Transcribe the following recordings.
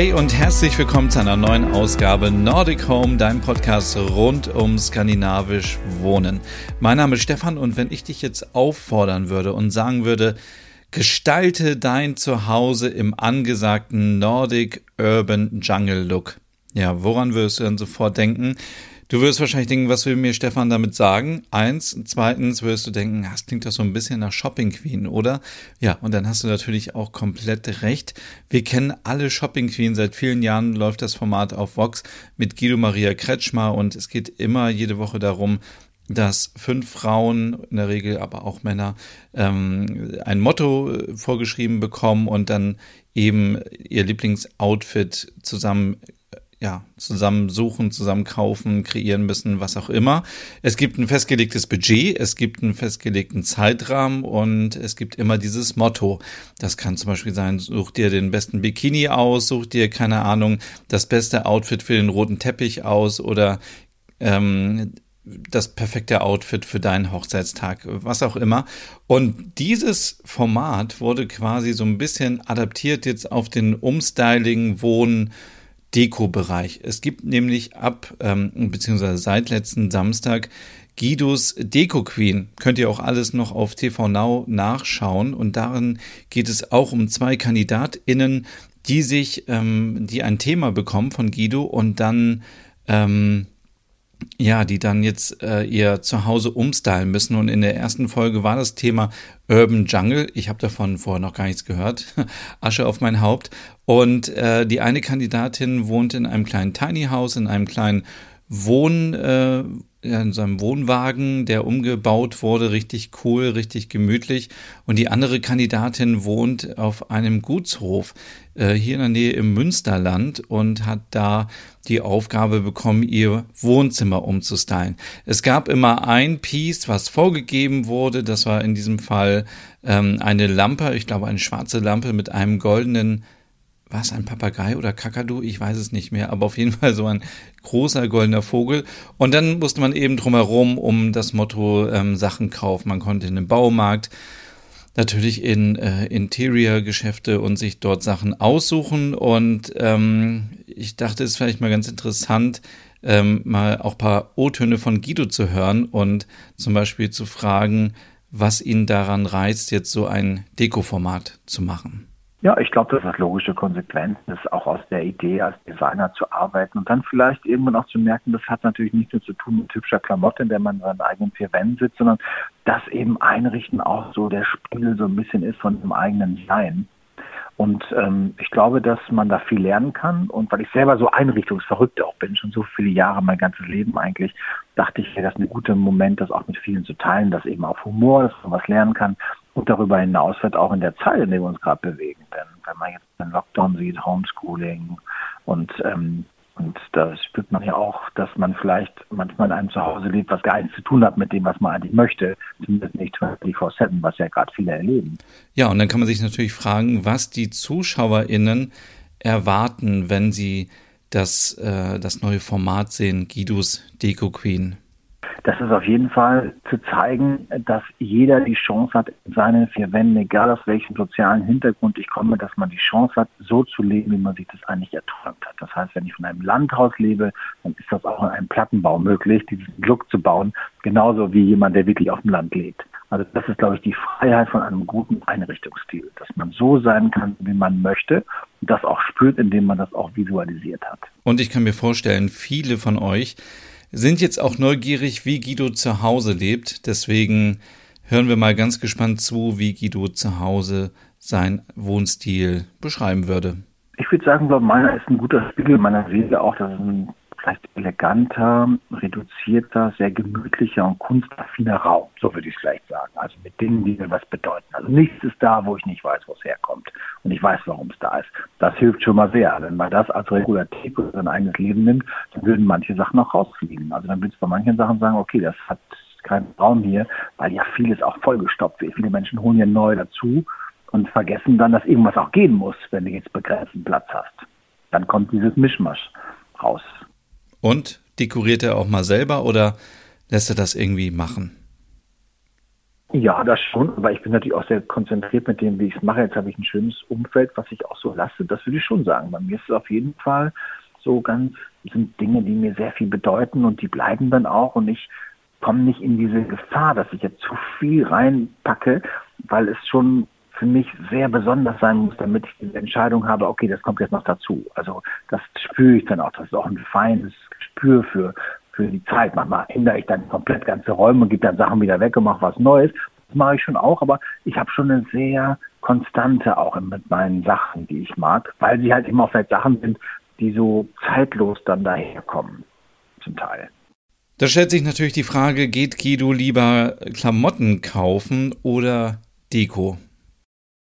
Hey und herzlich willkommen zu einer neuen Ausgabe Nordic Home, dein Podcast rund um skandinavisch Wohnen. Mein Name ist Stefan und wenn ich dich jetzt auffordern würde und sagen würde, gestalte dein Zuhause im angesagten Nordic Urban Jungle Look. Ja, woran würdest du dann sofort denken? Du wirst wahrscheinlich denken, was will mir Stefan damit sagen? Eins. Zweitens wirst du denken, das klingt doch so ein bisschen nach Shopping Queen, oder? Ja, und dann hast du natürlich auch komplett recht. Wir kennen alle Shopping Queen. Seit vielen Jahren läuft das Format auf Vox mit Guido Maria Kretschmer und es geht immer jede Woche darum, dass fünf Frauen, in der Regel aber auch Männer, ähm, ein Motto vorgeschrieben bekommen und dann eben ihr Lieblingsoutfit zusammen ja, zusammen suchen, zusammen kaufen, kreieren müssen, was auch immer. Es gibt ein festgelegtes Budget, es gibt einen festgelegten Zeitrahmen und es gibt immer dieses Motto. Das kann zum Beispiel sein, such dir den besten Bikini aus, such dir, keine Ahnung, das beste Outfit für den roten Teppich aus oder ähm, das perfekte Outfit für deinen Hochzeitstag, was auch immer. Und dieses Format wurde quasi so ein bisschen adaptiert jetzt auf den Umstyling, Wohnen, Deko-Bereich. Es gibt nämlich ab, ähm, beziehungsweise seit letzten Samstag, Guidos Deko Queen. Könnt ihr auch alles noch auf TV Now nachschauen. Und darin geht es auch um zwei KandidatInnen, die sich, ähm, die ein Thema bekommen von Guido und dann ähm, ja, die dann jetzt äh, ihr Zuhause umstylen müssen. Und in der ersten Folge war das Thema Urban Jungle. Ich habe davon vorher noch gar nichts gehört. Asche auf mein Haupt. Und äh, die eine Kandidatin wohnt in einem kleinen Tiny House, in einem kleinen Wohn, äh, in seinem Wohnwagen, der umgebaut wurde, richtig cool, richtig gemütlich. Und die andere Kandidatin wohnt auf einem Gutshof äh, hier in der Nähe im Münsterland und hat da die Aufgabe bekommen, ihr Wohnzimmer umzustylen. Es gab immer ein Piece, was vorgegeben wurde. Das war in diesem Fall ähm, eine Lampe, ich glaube eine schwarze Lampe mit einem goldenen war es ein Papagei oder Kakadu? Ich weiß es nicht mehr, aber auf jeden Fall so ein großer goldener Vogel. Und dann musste man eben drumherum um das Motto ähm, Sachen kaufen. Man konnte in den Baumarkt, natürlich in äh, Interior-Geschäfte und sich dort Sachen aussuchen. Und ähm, ich dachte, es ist vielleicht mal ganz interessant, ähm, mal auch paar O-Töne von Guido zu hören und zum Beispiel zu fragen, was ihn daran reizt, jetzt so ein Deko-Format zu machen. Ja, ich glaube, das logische Konsequenz ist, auch aus der Idee, als Designer zu arbeiten und dann vielleicht irgendwann auch zu merken, das hat natürlich nichts mehr zu tun mit hübscher Klamotte, in der man in seinen eigenen vier Wänden sitzt, sondern dass eben Einrichten auch so der Spiegel so ein bisschen ist von dem eigenen Sein. Und ähm, ich glaube, dass man da viel lernen kann. Und weil ich selber so einrichtungsverrückt auch bin, schon so viele Jahre, mein ganzes Leben eigentlich, dachte ich, das ist ein guter Moment, das auch mit vielen zu teilen, dass eben auf Humor, dass man was lernen kann. Und darüber hinaus wird auch in der Zeit, in der wir uns gerade bewegen. Denn wenn man jetzt den Lockdown sieht, Homeschooling und ähm, und da spürt man ja auch, dass man vielleicht manchmal in einem Zuhause lebt, was gar nichts zu tun hat mit dem, was man eigentlich möchte. Zumindest nicht 24-7, was ja gerade viele erleben. Ja, und dann kann man sich natürlich fragen, was die ZuschauerInnen erwarten, wenn sie das, äh, das neue Format sehen, Guidos Deko Queen das ist auf jeden Fall zu zeigen, dass jeder die Chance hat, in seinen vier Wänden, egal aus welchem sozialen Hintergrund ich komme, dass man die Chance hat, so zu leben, wie man sich das eigentlich erträumt hat. Das heißt, wenn ich von einem Landhaus lebe, dann ist das auch in einem Plattenbau möglich, diesen Look zu bauen, genauso wie jemand, der wirklich auf dem Land lebt. Also das ist, glaube ich, die Freiheit von einem guten Einrichtungsstil, dass man so sein kann, wie man möchte und das auch spürt, indem man das auch visualisiert hat. Und ich kann mir vorstellen, viele von euch sind jetzt auch neugierig, wie Guido zu Hause lebt. Deswegen hören wir mal ganz gespannt zu, wie Guido zu Hause sein Wohnstil beschreiben würde. Ich würde sagen, meiner ist ein guter Spiegel meiner Seele auch. Das ist ein vielleicht eleganter, reduzierter, sehr gemütlicher und kunstaffiner Raum, so würde ich es vielleicht sagen. Also mit Dingen, die mir was bedeuten. Also nichts ist da, wo ich nicht weiß, wo es herkommt. Und ich weiß, warum es da ist. Das hilft schon mal sehr. Wenn man das als Regulativ für sein eigenes Leben nimmt, dann würden manche Sachen auch rausfliegen. Also dann würde es bei manchen Sachen sagen, okay, das hat keinen Raum hier, weil ja vieles auch vollgestopft wird. Viele Menschen holen ja neu dazu und vergessen dann, dass irgendwas auch gehen muss, wenn du jetzt begrenzten Platz hast. Dann kommt dieses Mischmasch raus. Und dekoriert er auch mal selber oder lässt er das irgendwie machen? Ja, das schon, aber ich bin natürlich auch sehr konzentriert mit dem, wie ich es mache. Jetzt habe ich ein schönes Umfeld, was ich auch so lasse. Das würde ich schon sagen. Bei mir ist es auf jeden Fall so ganz, sind Dinge, die mir sehr viel bedeuten und die bleiben dann auch und ich komme nicht in diese Gefahr, dass ich jetzt zu viel reinpacke, weil es schon für mich sehr besonders sein muss, damit ich diese Entscheidung habe, okay, das kommt jetzt noch dazu. Also das spüre ich dann auch. Das ist auch ein feines Gespür für, für die Zeit. Manchmal ändere ich dann komplett ganze Räume und gebe dann Sachen wieder weg und mache was Neues. Das mache ich schon auch, aber ich habe schon eine sehr konstante auch mit meinen Sachen, die ich mag, weil sie halt immer vielleicht Sachen sind, die so zeitlos dann daherkommen, zum Teil. Da stellt sich natürlich die Frage, geht Guido lieber Klamotten kaufen oder Deko?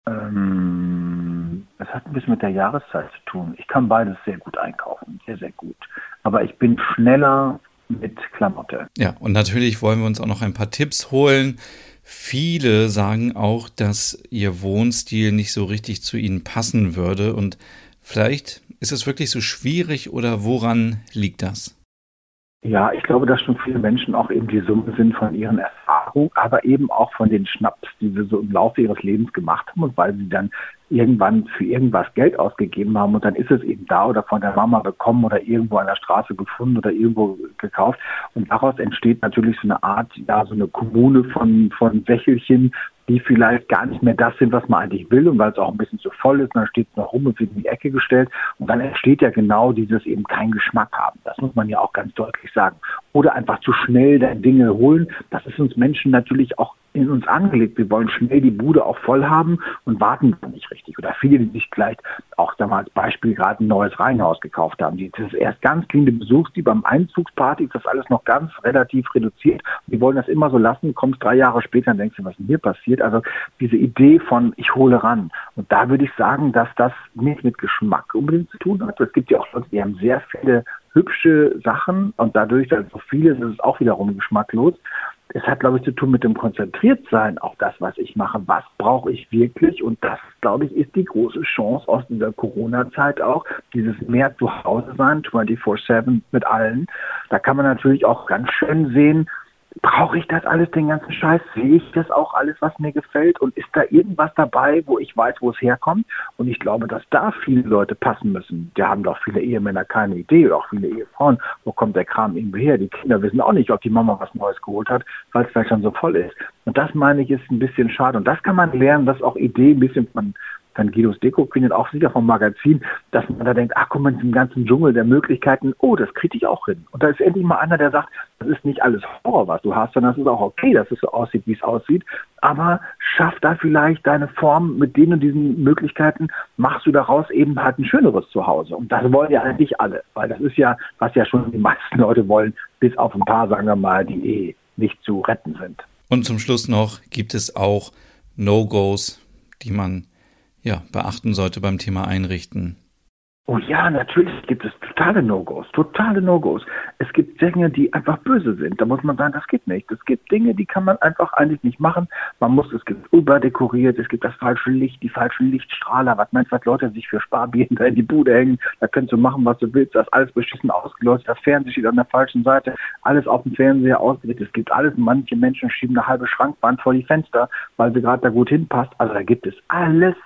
Ähm, das hat ein bisschen mit der Jahreszeit zu tun. Ich kann beides sehr gut einkaufen, sehr, sehr gut. Aber ich bin schneller mit Klamotte. Ja, und natürlich wollen wir uns auch noch ein paar Tipps holen. Viele sagen auch, dass ihr Wohnstil nicht so richtig zu ihnen passen würde. Und vielleicht ist es wirklich so schwierig oder woran liegt das? Ja, ich glaube, dass schon viele Menschen auch eben die Summe sind von ihren Erfahrungen, aber eben auch von den Schnaps, die sie so im Laufe ihres Lebens gemacht haben und weil sie dann irgendwann für irgendwas Geld ausgegeben haben und dann ist es eben da oder von der Mama bekommen oder irgendwo an der Straße gefunden oder irgendwo gekauft. Und daraus entsteht natürlich so eine Art, ja, so eine Kommune von, von Wächelchen, die vielleicht gar nicht mehr das sind, was man eigentlich will und weil es auch ein bisschen zu voll ist, dann steht es noch rum und wird in die Ecke gestellt und dann entsteht ja genau dieses eben keinen Geschmack haben. Das muss man ja auch ganz deutlich sagen. Oder einfach zu schnell Dinge holen. Das ist uns Menschen natürlich auch in uns angelegt. Wir wollen schnell die Bude auch voll haben und warten nicht richtig. Oder viele, die sich vielleicht auch da mal als Beispiel gerade ein neues Reihenhaus gekauft haben. Die, das erst ganz clean, du besuchst die beim Einzugsparty, ist das alles noch ganz relativ reduziert. Die wollen das immer so lassen, kommst drei Jahre später und denkst dir, was ist denn hier passiert? Also diese Idee von ich hole ran. Und da würde ich sagen, dass das nicht mit Geschmack unbedingt zu tun hat. Es gibt ja auch Leute, die haben sehr viele hübsche Sachen und dadurch, dass so viele ist es auch wiederum geschmacklos es hat, glaube ich, zu tun mit dem Konzentriertsein auf das, was ich mache. Was brauche ich wirklich? Und das, glaube ich, ist die große Chance aus dieser Corona-Zeit auch, dieses mehr zu Hause sein, 24-7 mit allen. Da kann man natürlich auch ganz schön sehen, brauche ich das alles, den ganzen Scheiß? Sehe ich das auch alles, was mir gefällt? Und ist da irgendwas dabei, wo ich weiß, wo es herkommt? Und ich glaube, dass da viele Leute passen müssen. Da haben doch viele Ehemänner keine Idee oder auch viele Ehefrauen. Wo kommt der Kram irgendwo her? Die Kinder wissen auch nicht, ob die Mama was Neues geholt hat, weil es vielleicht schon so voll ist. Und das meine ich ist ein bisschen schade. Und das kann man lernen, dass auch Ideen ein bisschen von dann Guidos Deko findet auch sicher vom Magazin, dass man da denkt, ach guck mal, in diesem ganzen Dschungel der Möglichkeiten, oh, das kriege ich auch hin. Und da ist endlich mal einer, der sagt, das ist nicht alles Horror, was du hast, sondern es ist auch okay, dass es so aussieht, wie es aussieht. Aber schaff da vielleicht deine Form mit den und diesen Möglichkeiten, machst du daraus eben halt ein schöneres Zuhause. Und das wollen ja eigentlich alle, weil das ist ja, was ja schon die meisten Leute wollen, bis auf ein paar, sagen wir mal, die eh nicht zu retten sind. Und zum Schluss noch gibt es auch No-Gos, die man ja, beachten sollte beim Thema Einrichten? Oh ja, natürlich gibt es totale No-Gos, totale No-Gos. Es gibt Dinge, die einfach böse sind. Da muss man sagen, das geht nicht. Es gibt Dinge, die kann man einfach eigentlich nicht machen. Man muss, es gibt überdekoriert, es gibt das falsche Licht, die falschen Lichtstrahler. Was meinst du, was Leute sich für Sparbieren da in die Bude hängen? Da kannst du machen, was du willst. Das ist alles beschissen ausgeleuchtet. Das Fernseher steht an der falschen Seite. Alles auf dem Fernseher ausgerichtet. Es gibt alles. Manche Menschen schieben eine halbe Schrankwand vor die Fenster, weil sie gerade da gut hinpasst. Also da gibt es alles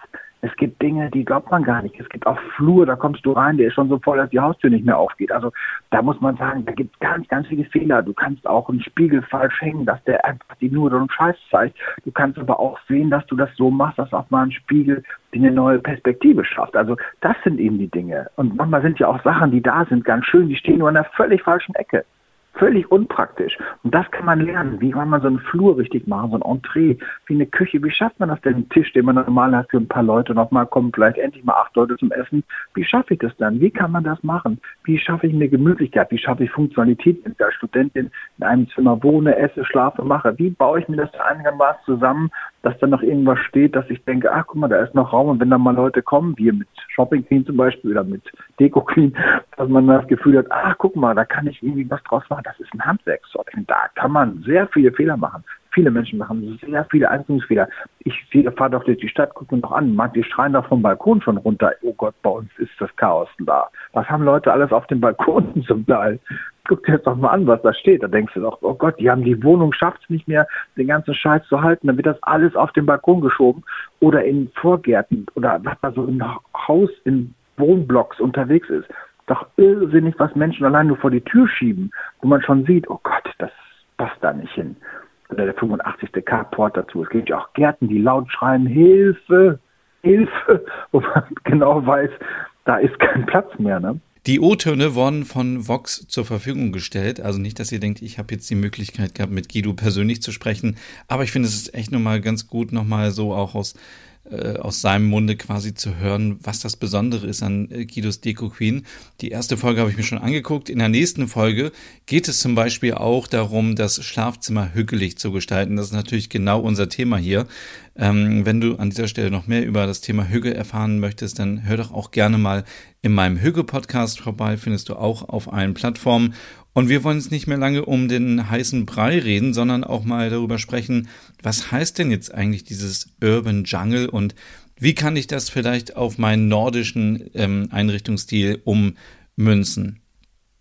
es gibt Dinge, die glaubt man gar nicht. Es gibt auch Flur, da kommst du rein, der ist schon so voll, dass die Haustür nicht mehr aufgeht. Also da muss man sagen, da gibt es ganz, ganz viele Fehler. Du kannst auch einen Spiegel falsch hängen, dass der einfach die nur und Scheiß zeigt. Du kannst aber auch sehen, dass du das so machst, dass auch mal ein Spiegel eine neue Perspektive schafft. Also das sind eben die Dinge. Und manchmal sind ja auch Sachen, die da sind, ganz schön, die stehen nur an einer völlig falschen Ecke völlig unpraktisch. Und das kann man lernen. Wie kann man so einen Flur richtig machen, so ein Entree, wie eine Küche. Wie schafft man das denn? Einen Tisch, den man normal hat für ein paar Leute. Nochmal kommen vielleicht endlich mal acht Leute zum Essen. Wie schaffe ich das dann? Wie kann man das machen? Wie schaffe ich eine Gemütlichkeit? Wie schaffe ich Funktionalität, wenn ich als Studentin in einem Zimmer wohne, esse, schlafe, mache? Wie baue ich mir das einigermaßen zusammen, dass da noch irgendwas steht, dass ich denke, ach guck mal, da ist noch Raum und wenn da mal Leute kommen, wie mit Shopping Queen zum Beispiel oder mit Deko Queen, dass man das Gefühl hat, ach guck mal, da kann ich irgendwie was draus machen, das ist ein Handwerkszeug. Da kann man sehr viele Fehler machen. Viele Menschen machen sehr viele Einzelfehler. Ich fahre doch durch die Stadt, gucke mir noch an, manche schreien doch vom Balkon schon runter, oh Gott, bei uns ist das Chaos da. Was haben Leute alles auf dem Balkon zum Teil? Guck dir jetzt doch mal an, was da steht. Da denkst du doch, oh Gott, die haben die Wohnung, schafft es nicht mehr, den ganzen Scheiß zu halten. Dann wird das alles auf den Balkon geschoben oder in Vorgärten oder was da so im Haus, in Wohnblocks unterwegs ist. Doch irrsinnig, was Menschen allein nur vor die Tür schieben, wo man schon sieht, oh Gott, das passt da nicht hin. Oder der 85. Carport dazu. Es gibt ja auch Gärten, die laut schreien, Hilfe, Hilfe, wo man genau weiß, da ist kein Platz mehr. Ne? Die O-Töne wurden von Vox zur Verfügung gestellt. Also nicht, dass ihr denkt, ich habe jetzt die Möglichkeit gehabt, mit Guido persönlich zu sprechen. Aber ich finde, es ist echt nochmal ganz gut, nochmal so auch aus aus seinem Munde quasi zu hören, was das Besondere ist an äh, Guidos Deko Queen. Die erste Folge habe ich mir schon angeguckt. In der nächsten Folge geht es zum Beispiel auch darum, das Schlafzimmer hügelig zu gestalten. Das ist natürlich genau unser Thema hier. Ähm, wenn du an dieser Stelle noch mehr über das Thema Hügge erfahren möchtest, dann hör doch auch gerne mal in meinem Hügge-Podcast vorbei. Findest du auch auf allen Plattformen. Und wir wollen jetzt nicht mehr lange um den heißen Brei reden, sondern auch mal darüber sprechen, was heißt denn jetzt eigentlich dieses Urban Jungle und wie kann ich das vielleicht auf meinen nordischen ähm, Einrichtungsstil ummünzen?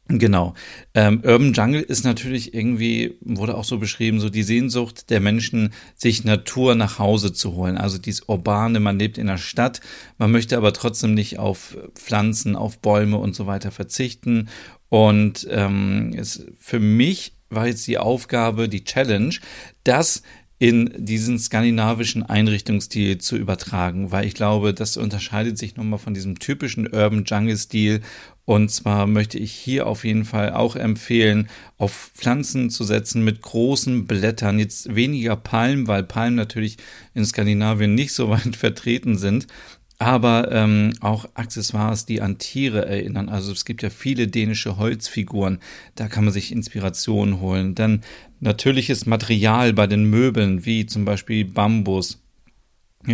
Genau. Ähm, Urban Jungle ist natürlich irgendwie, wurde auch so beschrieben, so die Sehnsucht der Menschen, sich Natur nach Hause zu holen. Also dieses Urbane, man lebt in der Stadt, man möchte aber trotzdem nicht auf Pflanzen, auf Bäume und so weiter verzichten. Und ähm, es, für mich war jetzt die Aufgabe, die Challenge, das in diesen skandinavischen Einrichtungsstil zu übertragen, weil ich glaube, das unterscheidet sich nochmal von diesem typischen Urban Jungle Stil. Und zwar möchte ich hier auf jeden Fall auch empfehlen, auf Pflanzen zu setzen mit großen Blättern. Jetzt weniger Palmen, weil Palmen natürlich in Skandinavien nicht so weit vertreten sind aber ähm, auch Accessoires, die an Tiere erinnern. Also es gibt ja viele dänische Holzfiguren, da kann man sich Inspiration holen. Dann natürliches Material bei den Möbeln, wie zum Beispiel Bambus.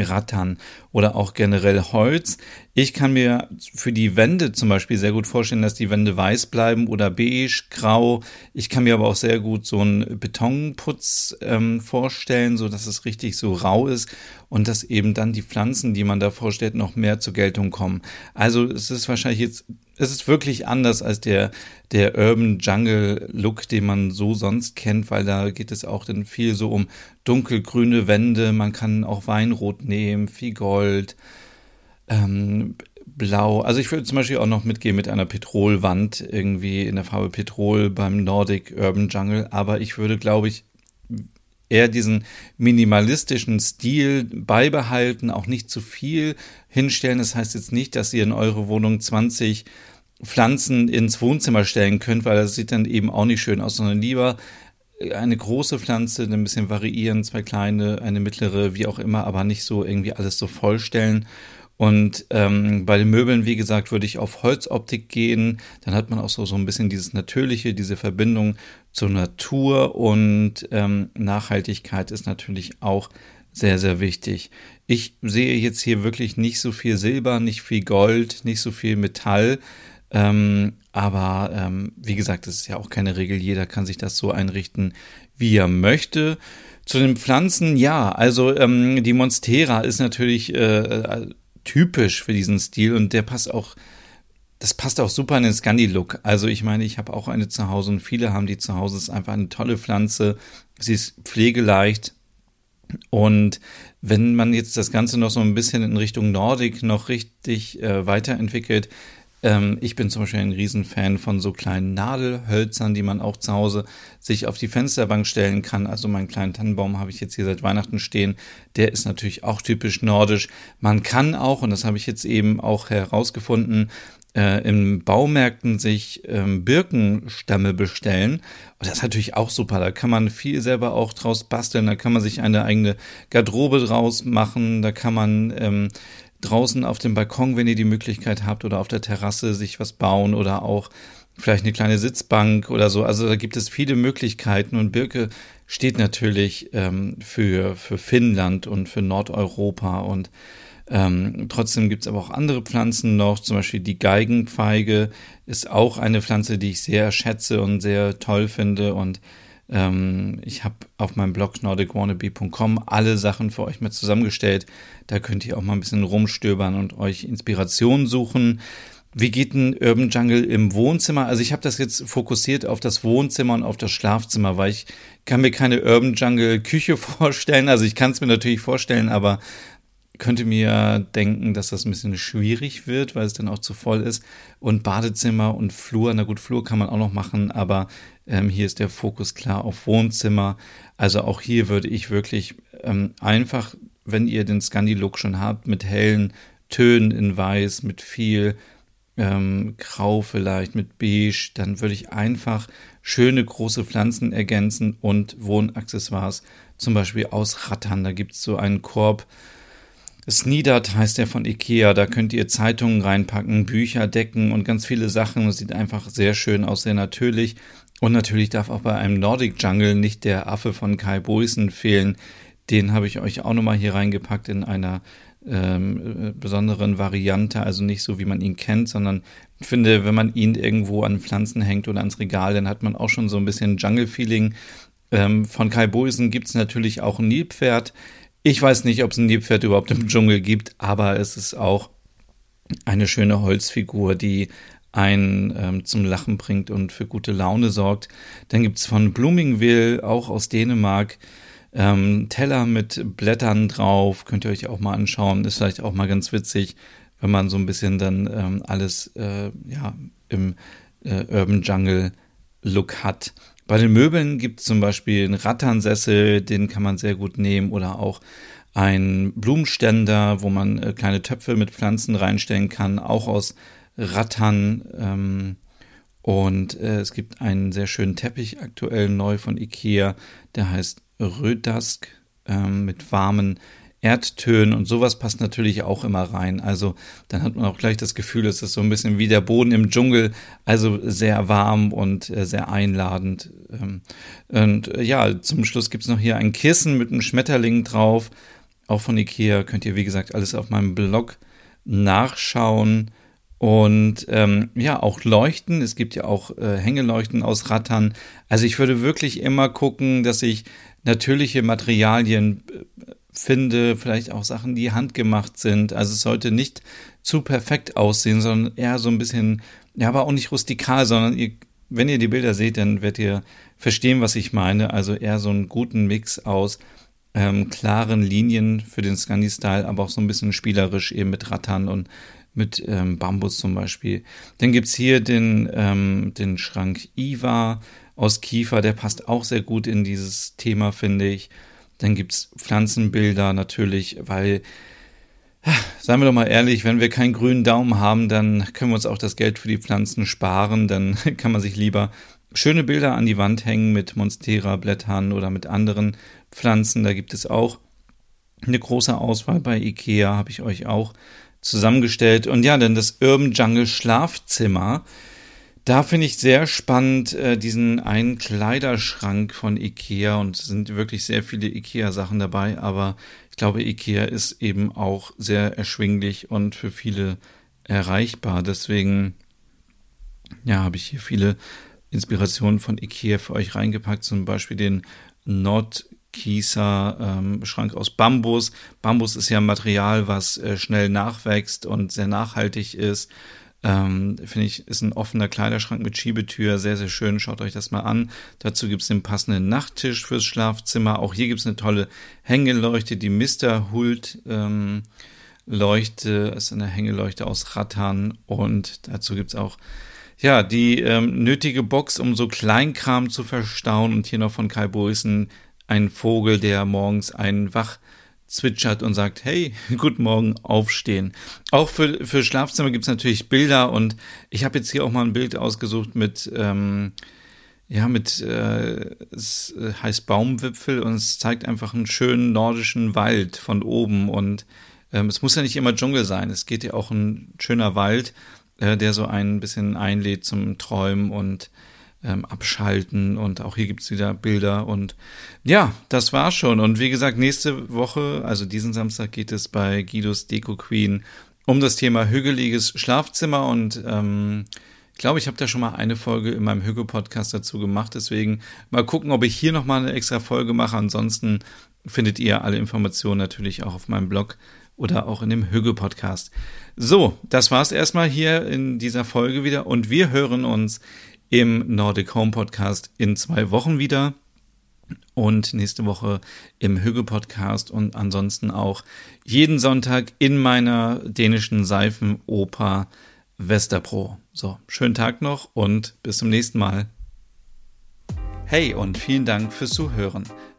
Rattern oder auch generell Holz. Ich kann mir für die Wände zum Beispiel sehr gut vorstellen, dass die Wände weiß bleiben oder beige, grau. Ich kann mir aber auch sehr gut so einen Betonputz ähm, vorstellen, so dass es richtig so rau ist und dass eben dann die Pflanzen, die man da vorstellt, noch mehr zur Geltung kommen. Also es ist wahrscheinlich jetzt es ist wirklich anders als der, der Urban Jungle Look, den man so sonst kennt, weil da geht es auch dann viel so um dunkelgrüne Wände. Man kann auch Weinrot nehmen, viel Gold, ähm, Blau. Also ich würde zum Beispiel auch noch mitgehen mit einer Petrolwand irgendwie in der Farbe Petrol beim Nordic Urban Jungle. Aber ich würde, glaube ich, eher diesen minimalistischen Stil beibehalten, auch nicht zu viel hinstellen. Das heißt jetzt nicht, dass ihr in eure Wohnung 20 Pflanzen ins Wohnzimmer stellen könnt, weil das sieht dann eben auch nicht schön aus, sondern lieber eine große Pflanze, ein bisschen variieren, zwei kleine, eine mittlere, wie auch immer, aber nicht so irgendwie alles so vollstellen. Und ähm, bei den Möbeln, wie gesagt, würde ich auf Holzoptik gehen. Dann hat man auch so, so ein bisschen dieses Natürliche, diese Verbindung zur Natur und ähm, Nachhaltigkeit ist natürlich auch sehr, sehr wichtig. Ich sehe jetzt hier wirklich nicht so viel Silber, nicht viel Gold, nicht so viel Metall. Ähm, aber ähm, wie gesagt, das ist ja auch keine Regel. Jeder kann sich das so einrichten, wie er möchte. Zu den Pflanzen, ja, also ähm, die Monstera ist natürlich äh, typisch für diesen Stil und der passt auch, das passt auch super in den Scandi-Look. Also ich meine, ich habe auch eine zu Hause und viele haben die zu Hause. Es ist einfach eine tolle Pflanze. Sie ist pflegeleicht. Und wenn man jetzt das Ganze noch so ein bisschen in Richtung Nordic noch richtig äh, weiterentwickelt, ähm, ich bin zum Beispiel ein Riesenfan von so kleinen Nadelhölzern, die man auch zu Hause sich auf die Fensterbank stellen kann. Also meinen kleinen Tannenbaum habe ich jetzt hier seit Weihnachten stehen. Der ist natürlich auch typisch nordisch. Man kann auch, und das habe ich jetzt eben auch herausgefunden, äh, in Baumärkten sich ähm, Birkenstämme bestellen. Und das ist natürlich auch super. Da kann man viel selber auch draus basteln. Da kann man sich eine eigene Garderobe draus machen. Da kann man ähm, draußen auf dem Balkon, wenn ihr die Möglichkeit habt, oder auf der Terrasse sich was bauen oder auch vielleicht eine kleine Sitzbank oder so. Also da gibt es viele Möglichkeiten und Birke steht natürlich ähm, für, für Finnland und für Nordeuropa und ähm, trotzdem gibt es aber auch andere Pflanzen noch, zum Beispiel die Geigenfeige ist auch eine Pflanze, die ich sehr schätze und sehr toll finde und ähm, ich habe auf meinem Blog nordicwannabe.com alle Sachen für euch mit zusammengestellt. Da könnt ihr auch mal ein bisschen rumstöbern und euch Inspiration suchen. Wie geht ein Urban Jungle im Wohnzimmer? Also ich habe das jetzt fokussiert auf das Wohnzimmer und auf das Schlafzimmer, weil ich kann mir keine Urban Jungle Küche vorstellen. Also ich kann es mir natürlich vorstellen, aber könnte mir denken, dass das ein bisschen schwierig wird, weil es dann auch zu voll ist. Und Badezimmer und Flur, na gut, Flur kann man auch noch machen, aber ähm, hier ist der Fokus klar auf Wohnzimmer. Also auch hier würde ich wirklich ähm, einfach, wenn ihr den Scandi-Look schon habt, mit hellen Tönen in Weiß, mit viel ähm, grau vielleicht mit beige, dann würde ich einfach schöne große Pflanzen ergänzen und Wohnaccessoires, zum Beispiel aus Rattan. Da gibt es so einen Korb. Sneedert heißt der von Ikea. Da könnt ihr Zeitungen reinpacken, Bücher, Decken und ganz viele Sachen. Das sieht einfach sehr schön aus, sehr natürlich. Und natürlich darf auch bei einem Nordic Jungle nicht der Affe von Kai Boysen fehlen. Den habe ich euch auch nochmal hier reingepackt in einer ähm, äh, besonderen Variante, also nicht so, wie man ihn kennt, sondern finde, wenn man ihn irgendwo an Pflanzen hängt oder ans Regal, dann hat man auch schon so ein bisschen Jungle-Feeling. Ähm, von Kai Boysen gibt es natürlich auch ein Nilpferd. Ich weiß nicht, ob es ein Nilpferd überhaupt im Dschungel gibt, aber es ist auch eine schöne Holzfigur, die einen ähm, zum Lachen bringt und für gute Laune sorgt. Dann gibt es von Bloomingville, auch aus Dänemark, ähm, Teller mit Blättern drauf, könnt ihr euch auch mal anschauen. Ist vielleicht auch mal ganz witzig, wenn man so ein bisschen dann ähm, alles äh, ja, im äh, Urban Jungle Look hat. Bei den Möbeln gibt es zum Beispiel einen Ratternsessel, den kann man sehr gut nehmen oder auch ein Blumenständer, wo man äh, kleine Töpfe mit Pflanzen reinstellen kann, auch aus Rattern. Ähm, und äh, es gibt einen sehr schönen Teppich aktuell neu von Ikea, der heißt Rödask ähm, mit warmen Erdtönen und sowas passt natürlich auch immer rein. Also dann hat man auch gleich das Gefühl, es ist so ein bisschen wie der Boden im Dschungel, also sehr warm und äh, sehr einladend. Ähm, und äh, ja, zum Schluss gibt es noch hier ein Kissen mit einem Schmetterling drauf. Auch von Ikea könnt ihr, wie gesagt, alles auf meinem Blog nachschauen. Und ähm, ja, auch Leuchten. Es gibt ja auch äh, Hängeleuchten aus Rattern. Also ich würde wirklich immer gucken, dass ich natürliche Materialien äh, finde, vielleicht auch Sachen, die handgemacht sind. Also es sollte nicht zu perfekt aussehen, sondern eher so ein bisschen, ja, aber auch nicht rustikal, sondern ihr, wenn ihr die Bilder seht, dann werdet ihr verstehen, was ich meine. Also eher so einen guten Mix aus ähm, klaren Linien für den Scandi-Style, aber auch so ein bisschen spielerisch eben mit Rattern und mit ähm, Bambus zum Beispiel. Dann gibt's hier den, ähm, den Schrank Iva aus Kiefer, der passt auch sehr gut in dieses Thema, finde ich. Dann gibt's Pflanzenbilder natürlich, weil, seien wir doch mal ehrlich, wenn wir keinen grünen Daumen haben, dann können wir uns auch das Geld für die Pflanzen sparen. Dann kann man sich lieber schöne Bilder an die Wand hängen mit Monstera-Blättern oder mit anderen Pflanzen. Da gibt es auch eine große Auswahl bei IKEA, habe ich euch auch zusammengestellt. Und ja, dann das Urban Jungle Schlafzimmer. Da finde ich sehr spannend äh, diesen einen Kleiderschrank von Ikea und es sind wirklich sehr viele Ikea-Sachen dabei, aber ich glaube, Ikea ist eben auch sehr erschwinglich und für viele erreichbar. Deswegen, ja, habe ich hier viele Inspirationen von Ikea für euch reingepackt, zum Beispiel den Nordkieser ähm, Schrank aus Bambus. Bambus ist ja ein Material, was äh, schnell nachwächst und sehr nachhaltig ist. Ähm, Finde ich, ist ein offener Kleiderschrank mit Schiebetür, sehr, sehr schön. Schaut euch das mal an. Dazu gibt es den passenden Nachttisch fürs Schlafzimmer. Auch hier gibt es eine tolle Hängeleuchte, die Mr. Hult ähm, Leuchte, ist eine Hängeleuchte aus Rattan und dazu gibt es auch ja, die ähm, nötige Box, um so Kleinkram zu verstauen und hier noch von Kai Boysen ein Vogel, der morgens einen wach zwitschert und sagt, hey, guten Morgen, aufstehen. Auch für, für Schlafzimmer gibt es natürlich Bilder und ich habe jetzt hier auch mal ein Bild ausgesucht mit, ähm, ja, mit, äh, es heißt Baumwipfel und es zeigt einfach einen schönen nordischen Wald von oben und ähm, es muss ja nicht immer Dschungel sein, es geht ja auch ein schöner Wald, äh, der so ein bisschen einlädt zum Träumen und ähm, abschalten und auch hier gibt's wieder Bilder und ja, das war schon. Und wie gesagt, nächste Woche, also diesen Samstag, geht es bei Guidos Deco Queen um das Thema hügeliges Schlafzimmer und ähm, ich glaube, ich habe da schon mal eine Folge in meinem Hügel-Podcast dazu gemacht. Deswegen mal gucken, ob ich hier nochmal eine extra Folge mache. Ansonsten findet ihr alle Informationen natürlich auch auf meinem Blog oder auch in dem Hügel-Podcast. So, das war's erstmal hier in dieser Folge wieder und wir hören uns im Nordic Home Podcast in zwei Wochen wieder und nächste Woche im Hügge Podcast und ansonsten auch jeden Sonntag in meiner dänischen Seifenoper Westerpro. So, schönen Tag noch und bis zum nächsten Mal. Hey und vielen Dank fürs Zuhören.